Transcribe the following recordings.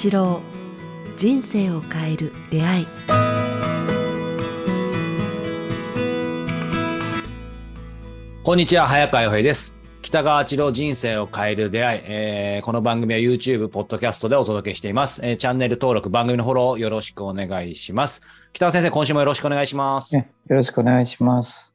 八郎人生を変える出会いこんにちは早川洋平です北川八郎人生を変える出会い、えーこの番組は YouTube、ポッドキャストでお届けしています、えーチャンネル登録、番組のフォローよろしくお願いします。北川先生、今週もよろしくお願いします。ねよろしくお願いします。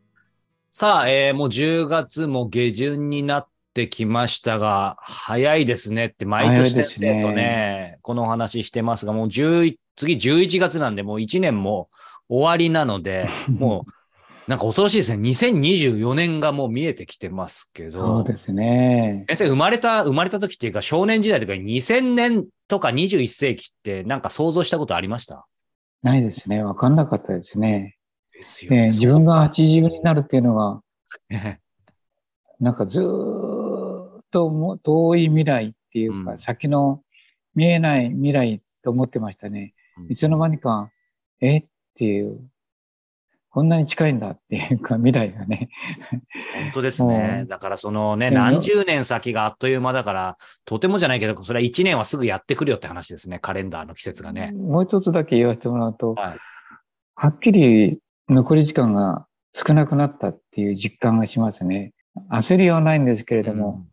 さあ、えーもう10月も下旬になってきましたが、早いですねって毎年先生とね、早いですこのお話してますが、もう11次11月なんで、もう1年も終わりなので、もうなんか恐ろしいですね。2024年がもう見えてきてますけそどう。ですね。先生、生まれた、生まれた時っていうか、少年時代とか2000年とか21世紀ってなんか想像したことありました？ないですね。わかんなかったですね。ですで自分が80になるっていうのが、ね。なんかずーっとも遠い未来っていうか、うん先の見えない未来と思ってましたね。いつの間にか、え？っていう、こんなに近いんだっていうか、未来がね。本当ですねう。んだからそのね、うん何十年先があっという間だから、とてもじゃないけど、それは1年はすぐやってくるよって話ですね。カレンダーの季節がね。もう一つだけ言わせてもらうと、はいはっきり残り時間が少なくなったっていう実感がしますね。焦りはないんですけれども、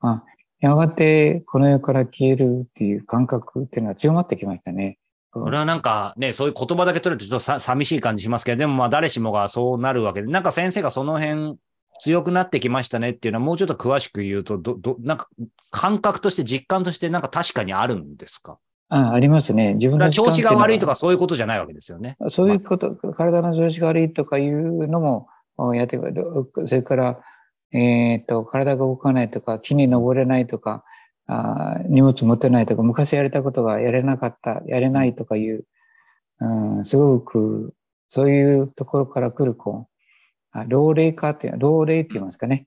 あ、やがてこの世から消えるっていう感覚っていうのが強まってきましたね。これはなんかね、そういう言葉だけ取れてちょっとさ寂しい感じしますけど、でもまあ誰しもがそうなるわけで、なんか先生がその辺強くなってきましたねっていうのはもうちょっと詳しく言うと、ど、ど、なんか感覚として実感としてなんか確かにあるんですか？あありますね。自分の調子が悪いとか、かそういうことじゃないわけですよね。そういうこと、体の調子が悪いとかいうのもおやってくる。それから、えっ、と、体が動かないとか、木に登れないとか、あ荷物持てないとか、昔やれたことがやれなかった、やれないとかいう、うん、すごく、そういうところから来る、こう、あ老齢化っていう、老齢って言いますかね。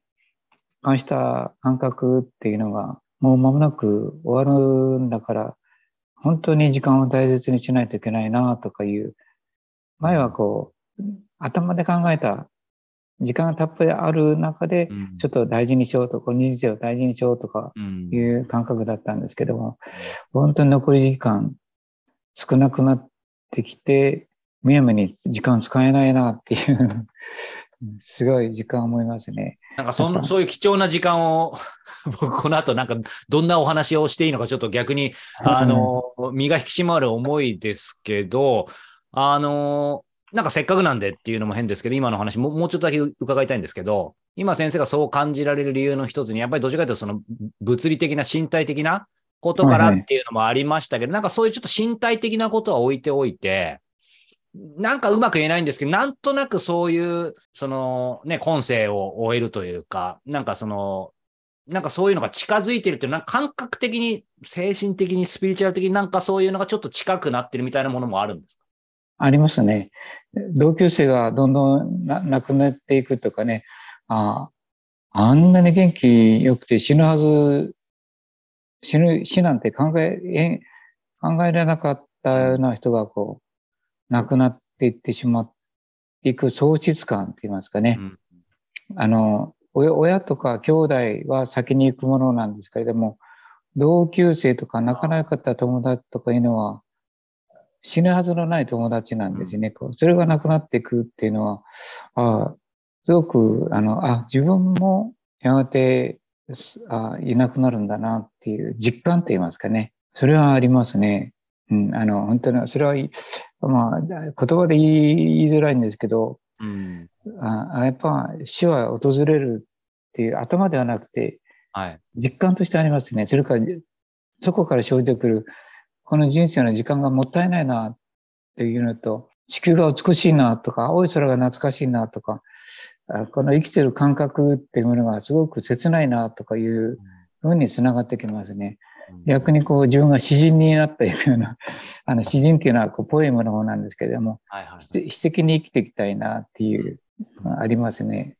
こうした感覚っていうのが、もう間もなく終わるんだから、本当に時間を大切にしないといけないなとかいう、前はこう、頭で考えた、時間がたっぷりある中で、うん。ちょっと大事にしようと、この人生を大事にしようとかうん。いう感覚だったんですけども、本当に残り時間少なくなってきて、むやみに時間使えないなっていう、すごい時間を思いますね。なんかそんそういう貴重な時間を、僕 この後なんかどんなお話をしていいのかちょっと逆に、あの、身が引き締まる思いですけど、あの、なんかせっかくなんでっていうのも変ですけど、今の話ももうちょっとだけ伺いたいんですけど、今先生がそう感じられる理由の一つに、やっぱりどちらかというとその物理的な身体的なことからっていうのもありましたけど、なんかそういうちょっと身体的なことは置いておいて、なんかうまく言えないんですけど、なんとなくそういう、そのね、今世を終えるというか、なんかその、なんかそういうのが近づいてるっていうのは、感覚的に、精神的に、スピリチュアル的になんかそういうのがちょっと近くなってるみたいなものもあるんですか？ありますね。同級生がどんどんな亡くなっていくとかね、ああ、あんなに元気良くて死ぬはず、死ぬ、死なんて考え、え考えられなかったような人がこう、亡くなっていってしまっていく喪失感って言いますかね。うんあの、親親とか兄弟は先に行くものなんですけれども、同級生とか仲の良かった友達とかいうのは、死ぬはずのない友達なんですね。こうそれがなくなっていくっていうのは、あすごく、あの、あ、自分もやがてすあいなくなるんだなっていう実感って言いますかね。それはありますね。うん、あの、本当に、それはまあ、言葉で言い言いづらいんですけど、うん。あやっぱ死は訪れるっていう頭ではなくてはい。実感としてありますね。それからそこから生じてくるこの人生の時間がもったいないなっていうのと地球が美しいなとか青い空が懐かしいなとかあこの生きてる感覚っていうものがすごく切ないなとかいうふうにつながってきますね。逆にこう自分が詩人になったような、あの詩人っていうのはこうポエムの方なんですけれども、はいはい。詩詩的に生きていきたいなっていう、ありますね。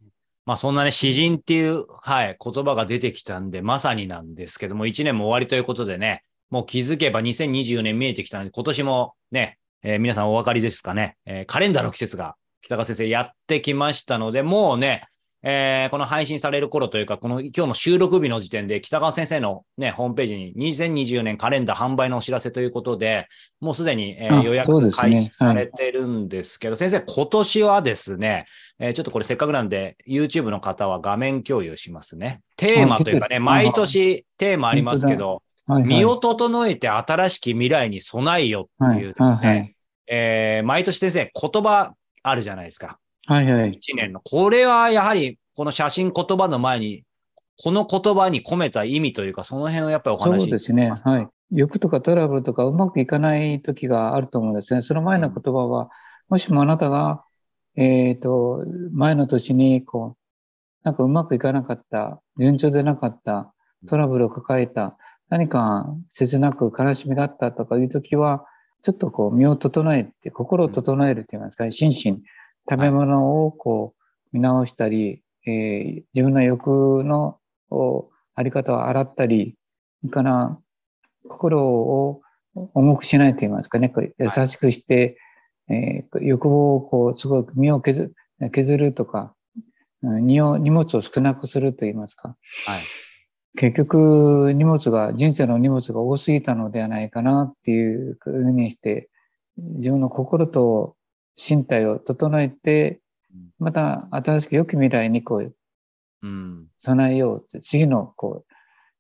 まあそんなね、詩人っていう、はい、言葉が出てきたんで、まさになんですけども、1年も終わりということでね、もう気づけば2024年見えてきたので、今年もね、えー皆さんお分かりですかね、えーカレンダーの季節が北川先生やってきましたので、もうね、えーこの配信される頃というか、この今日の収録日の時点で、北川先生のね、ホームページに2024年カレンダー販売のお知らせということで、もうすでに、えーあ予約開始されてるんですけど、先生、今年はですね、えーちょっとこれせっかくなんで、YouTube の方は画面共有しますね。テーマというかね、あ毎年テーマありますけど、はいはい身を整えて新しき未来に備えよっていうですね、はいはいえー毎年先生、言葉あるじゃないですか。はいはい。一年の。これはやはり、この写真言葉の前に、この言葉に込めた意味というか、その辺をやっぱりおそう話しですね。ますかはい。欲とかトラブルとかうまくいかない時があると思うんですね。その前の言葉は、もしもあなたが、えっと、前の年に、こう、なんかうまくいかなかった、順調でなかった、トラブルを抱えた、何か切なく悲しみがあったとかいう時は、ちょっとこう身を整えて、心を整えると言いますか、心身、食べ物をこう見直したり、えー自分の欲のおあり方を洗ったり、それから心を重くしないと言いますかね、優しくして、えー欲望をこうすごく身を削削るとか、荷物を少なくすると言いますか。はい。結局、荷物が、人生の荷物が多すぎたのではないかなっていうふうにして、自分の心と身体を整えて、また新しく良き未来にこううん。備えよう。次のこ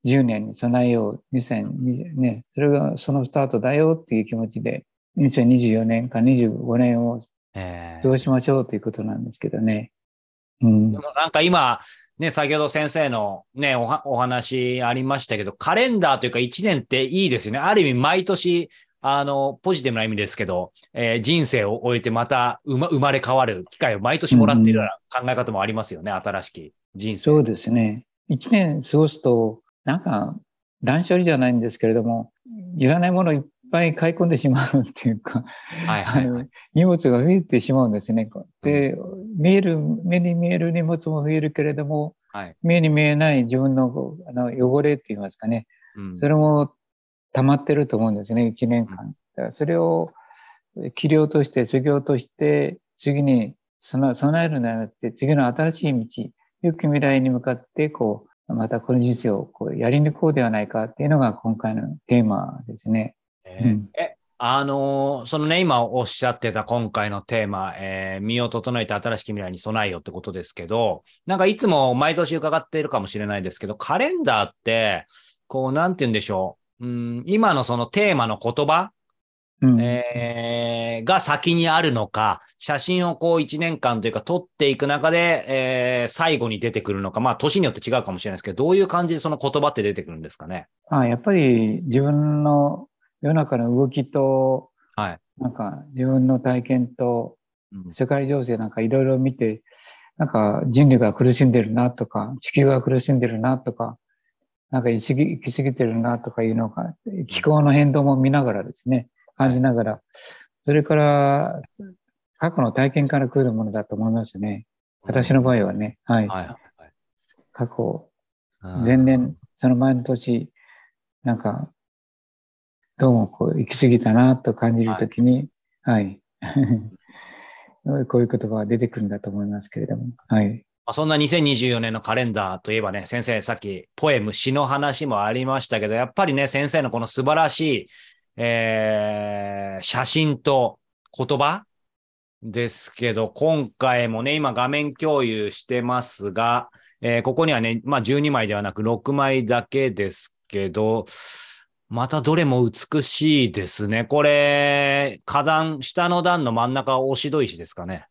う10年に備えよう。2020ね、それがそのスタートだよっていう気持ちで、2024年か25年をえー過ごしましょうということなんですけどね。うんで。もなんか今、ね、先ほど先生のね、おはお話ありましたけど、カレンダーというか1年っていいですよね。ある意味毎年、あの、ポジティブな意味ですけど、えー人生を終えてまた生ま生まれ変わる機会を毎年もらっているような考え方もありますよね。新しき人生。そうですね。一年過ごすと、なんか断捨離じゃないんですけれども、いらないものをいっぱい買い込んでしまうっていうか、はいはいあの荷物が増えてしまうんですね。で、見える、目に見える荷物も増えるけれども、はい。目に見えない自分のあの汚れって言いますかね、うんそれも溜まってると思うんですね、一年間。だからそれを器量として、修行として、次に備備えるのではなくて、次の新しい道、良き未来に向かって、こう、またこの人生をこうやり抜こうではないかっていうのが今回のテーマですね。えーうんえ、あのーそのね、今おっしゃってた今回のテーマ、えー身を整えて新しき未来に備えよってことですけど、なんかいつも毎年伺っているかもしれないですけど、カレンダーって、こう、なんて言うんでしょう。うん、今のそのテーマの言葉、うん。えーが先にあるのか、写真をこう1年間というか撮っていく中で、えー最後に出てくるのか、まあ年によって違うかもしれないですけど、どういう感じでその言葉って出てくるんですかね？あやっぱり自分の世の中の動きと、はい。なんか自分の体験と、うん世界情勢なんかいろいろ見て、なんか人類が苦しんでるなとか、地球が苦しんでるなとか、なんか行き過ぎてるなとかいうのが、気候の変動も見ながらですね、感じながら、それから過去の体験から来るものだと思いますね。私の場合はね、はい。はいはいはい過去、うん。前年、その前の年、なんか、どうもこう行き過ぎたなと感じるときに、はい。こういう言葉が出てくるんだと思いますけれども、はい。まあそんな2024年のカレンダーといえばね、先生、さっきポエム、詩の話もありましたけど、やっぱりね、先生のこの素晴らしい、えー写真と言葉ですけど、今回もね、今画面共有してますが、えーここにはね、まあ12枚ではなく6枚だけですけど、またどれも美しいですね。これ、花壇、下の段の真ん中は押し戸石ですかね。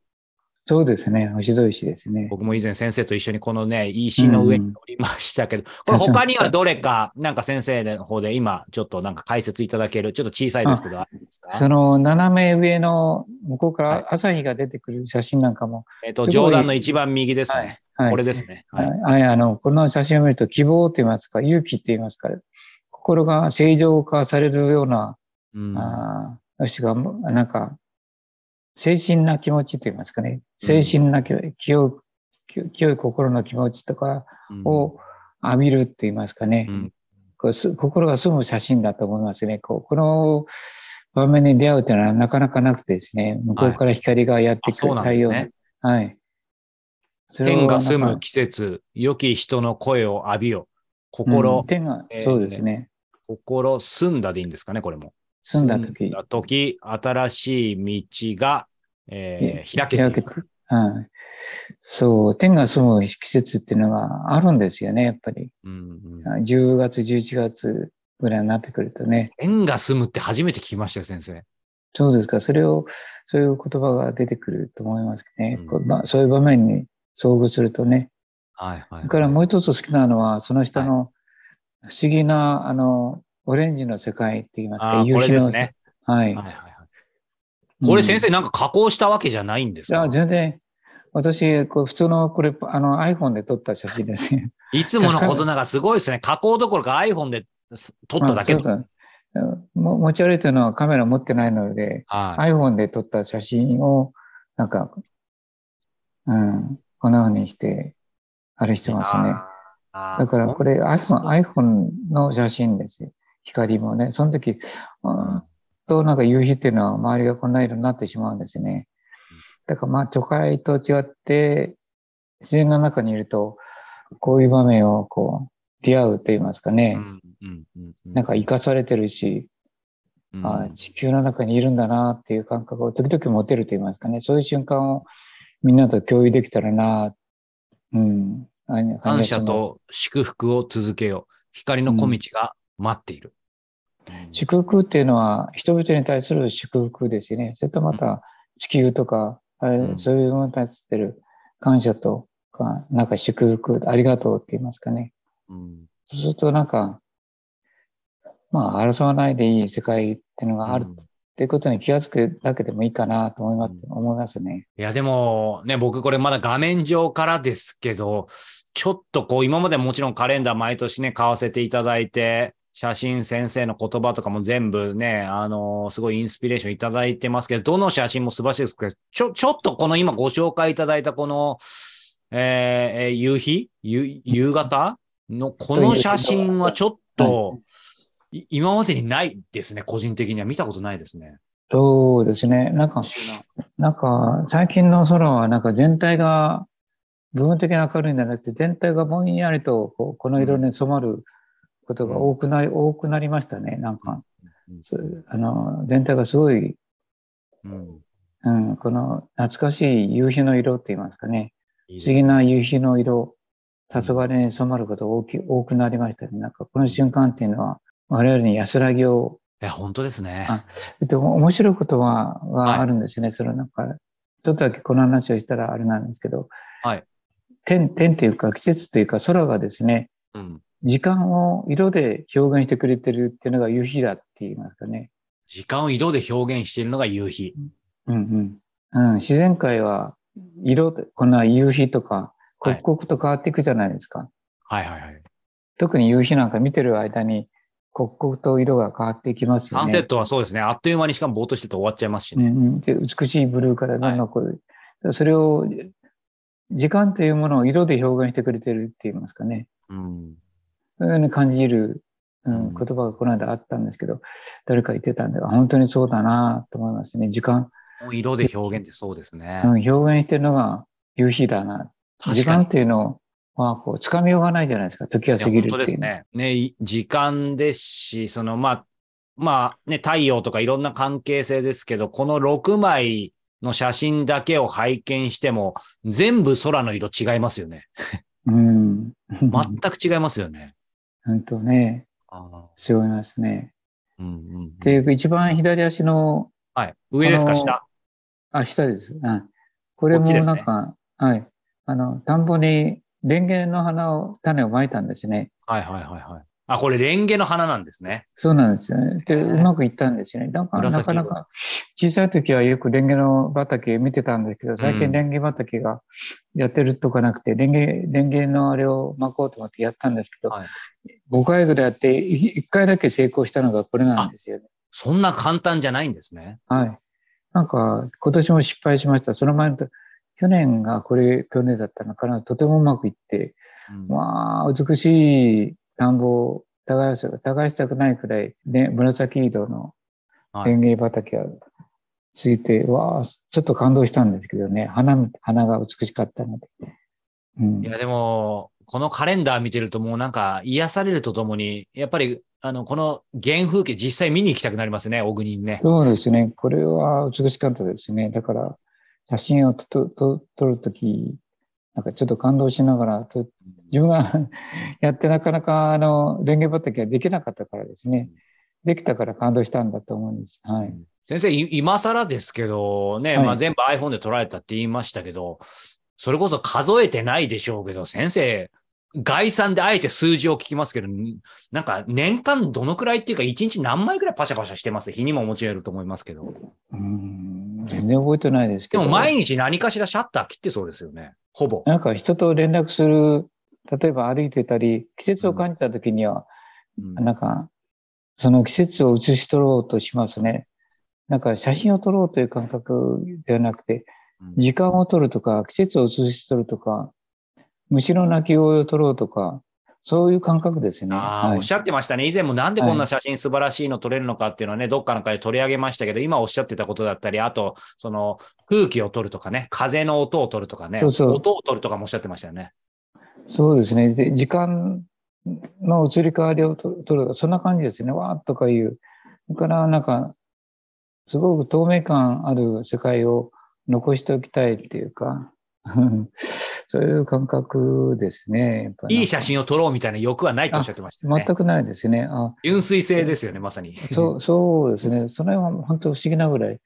そうですね。星戸石ですね。僕も以前先生と一緒にこのね、石の上に乗りましたけど、これ他にはどれか、なんか先生の方で今ちょっとなんか解説いただける、ちょっと小さいですけど、あるんですか？その斜め上の向こうかはいら朝日が出てくる写真なんかも、えっと、すごい上段の一番右ですはいね。はい。これですね。はい。はい、あの、この写真を見ると希望と言いますか、勇気と言いますか、心が正常化されるような、うんああ、よしが、なんか、精神な気持ちと言いますかね、精神な気清清清い心の気持ちとかを浴びるって言いますかね、うんこうす心が澄む写真だと思いますね。こうこの場面に出会うというのはなかなかなくてですね、向こうから光がやってくる、太陽がはい。それを天が住む季節、良き人の声を浴びよ。心、うんそうですね。心澄んだでいいんですかね、これも。澄んだ時澄んだ時、新しい道が、えー開けていく。はい。そう、天が住む季節っていうのがあるんですよね、やっぱり。うんうん10月、11月ぐらいになってくるとね。天が住むって初めて聞きましたよ、先生。そうですか。それを、そういう言葉が出てくると思いますね。うんまあ、そういう場面に遭遇するとね。はいはい、それからもう一つ好きなのは、その下の不思議な、あの、オレンジの世界って言いますか、これですね。はい。はいはいはい。これ先生なんか加工したわけじゃないんですか、いや、全然、私、こう普通の、これ、あの iPhone で撮った写真ですね。いつものことながらすごいですね。加工どころか iPhone で撮っただけそうそうも持ち歩いてるのはカメラ持ってないので、はい。iPhone で撮った写真を、なんか、うん、こんな風にして、あれしてますね。だからこれ iPhone、iPhone の写真ですよ。光もね。その時、ううんんとなんか夕日っていうのは周りがこんな色になってしまうんですね。だからまあ都会と違って自然の中にいるとこういう場面をこう出会うと言いますかね。なんか生かされてるし、うんあ地球の中にいるんだなっていう感覚を時々持てると言いますかね。そういう瞬間をみんなと共有できたらな、うん。感謝と祝福を続けよう。光の小道が待っている。祝福っていうのは人々に対する祝福ですよね。それとまた地球とか、そういうものに対する感謝とか、なんか祝福、ありがとうって言いますかね。うんそうするとなんか、まあ争わないでいい世界っていうのがあるうんっていうことに気がつくだけでもいいかなと思います,、思いますね。いや、でもね、僕これまだ画面上からですけど、ちょっとこう、今までもちろんカレンダー毎年ね、買わせていただいて、写真先生の言葉とかも全部ね、あのすごいインスピレーションいただいてますけど、どの写真も素晴らしいですけど、ちょ、ちょっとこの今ご紹介いただいたこの、えーえー夕日？夕夕方？のこの写真はちょっと、い今までにないですね、個人的には見たことないですね。そうですね。なんか、なんか最近の空はなんか全体が部分的に明るいんじゃなくて、全体がぼんやりとこうこの色に染まることが多くなり、多くなりましたね。なんか、うんあの、全体がすごい、うんうん、この懐かしい夕日の色って言いますかね。不思議いいですねな夕日の色、黄昏に染まることが大き多くなりましたね。なんかこの瞬間っていうのは、我々に安らぎを、いや、本当ですね。あでも面白いことは、はいがあるんですね。そのなんか、ちょっとだけこの話をしたらあれなんですけど、はい。天、天というか季節というか空がですね、うん。時間を色で表現してくれてるっていうのが夕日だって言いますかね。時間を色で表現しているのが夕日。うんうん。うん、自然界は色で、こんな夕日とか、はい刻々と変わっていくじゃないですか。はいはいはい。特に夕日なんか見てる間に、刻々と色が変わっていきますよね。サンセットはそうですね。あっという間にしかもぼーっとしてて終わっちゃいますしね。うんうん、で美しいブルーからどんどんこう、それを時間というものを色で表現してくれてるって言いますかね。うん。そういうふうに感じる、ううんん、言葉がこの間あったんですけど、誰か言ってたんで、あ本当にそうだなと思いますね。時間、もう色で表現ってそうですね。うん、表現してるのが夕日だな。時。間っていうのは、こう、掴みようがないじゃないですか。時がいや過ぎる本当っていう。ですね。ね、い時間ですし、その、まあ、まあね、太陽とかいろんな関係性ですけど、この6枚の写真だけを拝見しても、全部空の色違いますよね。うん。全く違いますよね。本当ね、あ違いますね。ーうんうんうんで、一番左足のはい。上ですか、下？あ、下です。うん。これもなんか、はい。あの、田んぼにレンゲの花を、種をまいたんですね。はいはいはいはい。あ、これレンゲの花なんですね。そうなんですよね。で、うまくいったんですよね。なんか、なかなか、小さい時はよくレンゲの畑見てたんですけど、最うん近レンゲ畑がやってるとかなくて、レンゲ、レンゲのあれを巻こうと思ってやったんですけど、はい5回ぐらいやって、1回だけ成功したのがこれなんですよね。そんな簡単じゃないんですね。はい。なんか、今年も失敗しました。その前のと、去年がこれ、去年だったのかな。とてもうまくいって、うんまあ、美しい田んぼを耕す、耕したくないくらい、ね、紫色のはいレンゲ畑がついて、わあ、ちょっと感動したんですけどね。花み、花が美しかったので。うんいや、でも、このカレンダー見てるともうなんか癒されるとともに、やっぱり、あの、この原風景実際見に行きたくなりますね、小国にね。そうですね。これは美しかったですね。だから、写真を撮るとき、なんかちょっと感動しながら、と自分が やってなかなかあの、レンゲ畑ができなかったからですね。できたから感動したんだと思うんです。はい。先生、い今更ですけど、ね、はいまあ全部 iPhone で撮られたって言いましたけど、それこそ数えてないでしょうけど、先生、概算であえて数字を聞きますけど、んなんか年間どのくらいっていうか、一日何枚くらいパシャパシャしてます？日にももちろると思いますけど。うん、全然覚えてないですけど。でも毎日何かしらシャッター切ってそうですよね。ほぼ。なんか人と連絡する、例えば歩いてたり、季節を感じたときには、うんなんか、その季節を写し取ろうとしますね。なんか写真を撮ろうという感覚ではなくて、うん時間を撮るとか、季節を写し取るとか、虫の鳴き声を撮ろうとか、そういう感覚ですね。ああ、はいおっしゃってましたね。以前もなんでこんな写真素晴らしいの撮れるのかっていうのはね、どっかの回で取り上げましたけど、今おっしゃってたことだったり、あと、その空気を撮るとかね、風の音を撮るとかね、そうそう音を撮るとかもおっしゃってましたよね。そうですね。で、時間の移り変わりをと撮る、そんな感じですね。わーっとかいう。だから、なんか、すごく透明感ある世界を残しておきたいっていうか、そういう感覚ですね。やっぱりいい写真を撮ろうみたいな欲はないとおっしゃってましたよね。全くないですね。あ純粋性ですよね、まさに。そう、そうですね。それは本当不思議なぐらい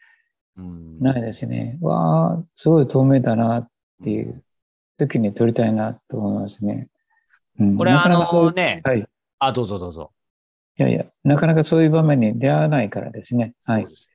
うん。ないですね。わあ、すごい透明だなっていう時に撮りたいなと思いますね。うんこれあなかなかそうのね、はい。いあ、どうぞどうぞ。やいや、なかなかそういう場面に出会わないからですね。はいそう。です。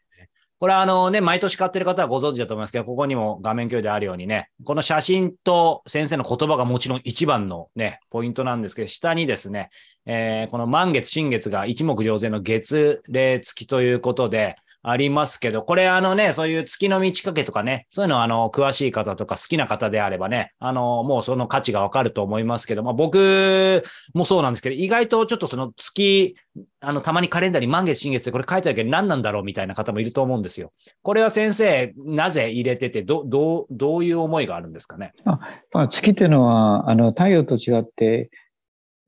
これはあのね、毎年買ってる方はご存知だと思いますけど、ここにも画面共有であるようにね、この写真と先生の言葉がもちろん一番のね、ポイントなんですけど、下にですね、えーこの満月、新月が一目瞭然の月齢付きということで、ありますけど、これあのね、そういう月の満ち欠けとかね、そういうのあの、詳しい方とか好きな方であればね、あの、もうその価値がわかると思いますけど、まあ僕もそうなんですけど、意外とちょっとその月、あの、たまにカレンダーに満月、新月でこれ書いてあるけど何なんだろうみたいな方もいると思うんですよ。これは先生、なぜ入れてて、ど、どう、どういう思いがあるんですかね？まあ、月っていうのは、あの、太陽と違って、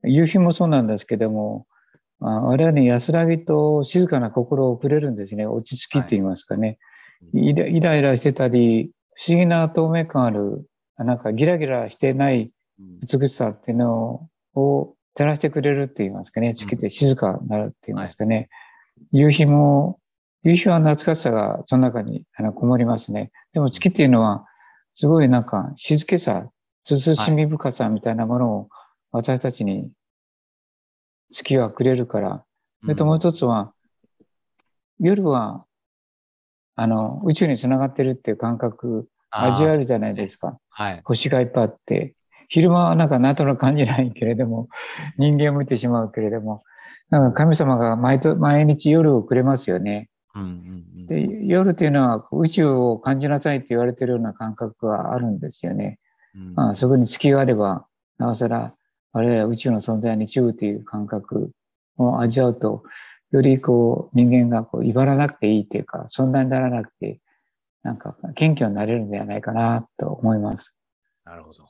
夕日もそうなんですけども、我々に安らぎと静かな心をくれるんですね。落ち着きと言いますかね。イライライラしてたり、不思議な透明感ある、なんかギラギラしてない美しさっていうのを照らしてくれるって言いますかね。月って静かになるって言いますかね。夕日も、夕日は懐かしさがその中にあのこもりますね。でも月っていうのは、すごいなんか静けさ、慎み深さみたいなものを私たちに月はくれるから、それともう一つは、夜は、あの、宇宙につながってるっていう感覚、味わえるじゃないですか。はい。星がいっぱいあって、昼間はなんかなんとなく感じないけれども、人間を見てしまうけれども、なんか神様が毎と毎日夜をくれますよね。うんうんうんで、夜というのは宇宙を感じなさいって言われてるような感覚があるんですよね。うんまあ、そこに月があれば、なおさら、我々は宇宙の存在に注意という感覚を味わうと、よりこう、人間がこう、威張らなくていいというか、存在にならなくて、なんか、謙虚になれるんではないかなと思います。なるほど。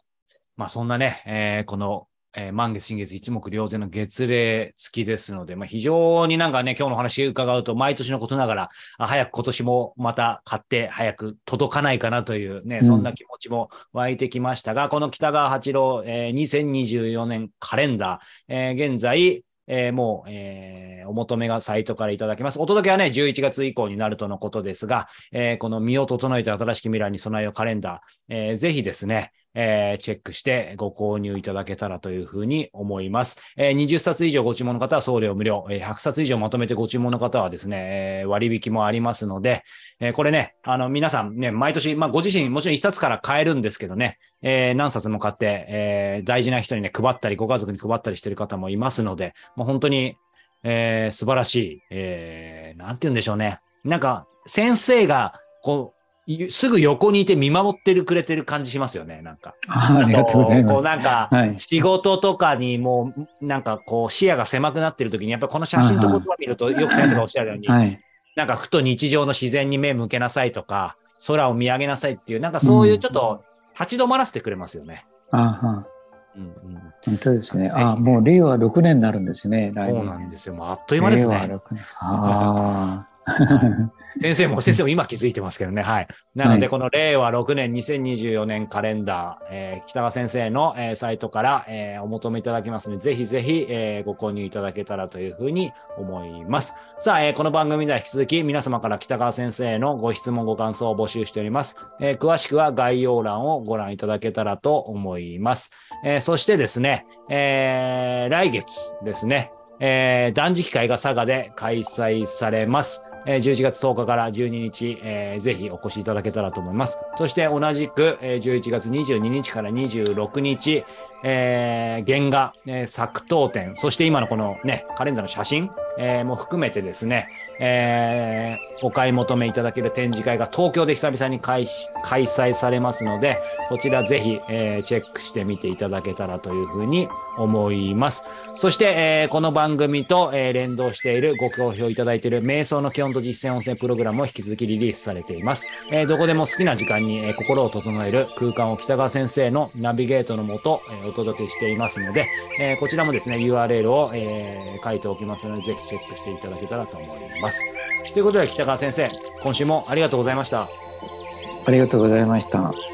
まあそんなね、えーこの、えー満月、新月、一目瞭然の月齢付きですので、まあ非常になんかね、今日の話伺うと、毎年のことながら、あ早く今年もまた買って、早く届かないかなというね、うんそんな気持ちも湧いてきましたが、この北川八郎、えー2024年カレンダー、えー現在、えーもう、えーお求めがサイトからいただけます。お届けはね、11月以降になるとのことですが、えーこの身を整えて新しき未来に備えようカレンダー、えーぜひですね、えーチェックしてご購入いただけたらというふうに思います。えー20冊以上ご注文の方は送料無料、えー100冊以上まとめてご注文の方はですね、えー割引もありますので、えーこれね、あの皆さんね、毎年、まあご自身もちろん1冊から買えるんですけどね、えー何冊も買って、えー大事な人にね、配ったり、ご家族に配ったりしてる方もいますので、もう本当に、えー素晴らしい、えーなんて言うんでしょうね。なんか、先生が、こう、すぐ横にいて見守ってるくれてる感じしますよね、なんか。あありがとうございます。こうなんかはい、仕事とかにもう、なんかこう視野が狭くなってる時に、やっぱりこの写真と言葉見ると、よく先生がおっしゃるように、はい。なんかふと日常の自然に目向けなさいとか、空を見上げなさいっていう、なんかそういうちょっと立ち止まらせてくれますよね。あはうんうん、本当ですね。あもう令和6年になるんですね。そうなんですよ。もうあっという間です令和ね。6年。ああ。先生も、先生も今気づいてますけどね。はい。なので、はいこの令和6年2024年カレンダー、えー北川先生の、えーサイトから、えーお求めいただけますので、ぜひぜひ、えーご購入いただけたらというふうに思います。さあ、えーこの番組では引き続き皆様から北川先生のご質問、ご感想を募集しております。えー詳しくは概要欄をご覧いただけたらと思います。えーそしてですね、えー来月ですね、えー断食会が佐賀で開催されます。えー11月10日から12日、えーぜひお越しいただけたらと思います。そして同じく、えー11月22日から26日、えー原画、えー作刀展、そして今のこのね、カレンダーの写真、えーも含めてですね、えーお買い求めいただける展示会が東京で久々に開始開催されますので、こちらぜひ、えーチェックしてみていただけたらというふうに思います。そして、えーこの番組と、えー連動しているご好評いただいている瞑想の基本と実践音声プログラムも引き続きリリースされています。えーどこでも好きな時間に、えー心を整える空間を北川先生のナビゲートのもと、えーお届けしていますので、えこちらもですね、URL を、え書いておきますので、ぜひチェックしていただけたらと思います。ということで、北川先生、今週もありがとうございました。ありがとうございました。